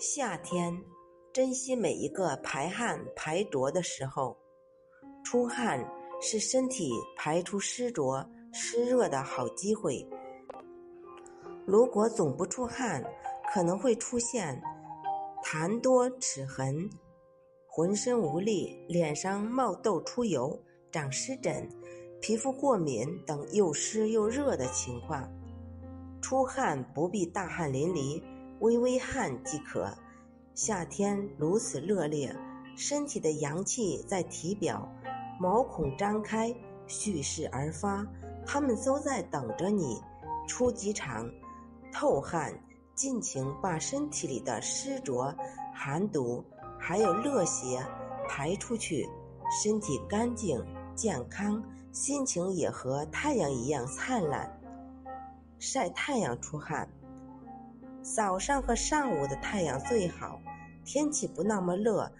夏天，珍惜每一个排汗排浊的时候。出汗是身体排出湿浊湿热的好机会。如果总不出汗，可能会出现痰多齿痕、浑身无力、脸上冒痘出油、长湿疹、皮肤过敏等又湿又热的情况。出汗不必大汗淋漓。微微汗即可。夏天如此热烈，身体的阳气在体表，毛孔张开，蓄势而发，他们都在等着你出几场透汗，尽情把身体里的湿浊、寒毒还有热邪排出去，身体干净健康，心情也和太阳一样灿烂。晒太阳出汗。早上和上午的太阳最好，天气不那么热，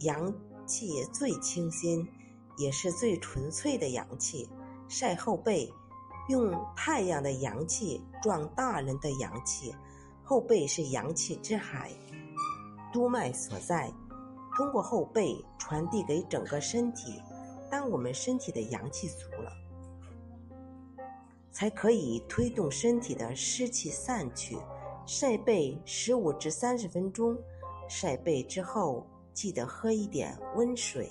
阳气最清新，也是最纯粹的阳气。晒后背，用太阳的阳气壮大人的阳气。后背是阳气之海，督脉所在，通过后背传递给整个身体。当我们身体的阳气足了，才可以推动身体的湿气散去。晒背十五至三十分钟，晒背之后记得喝一点温水。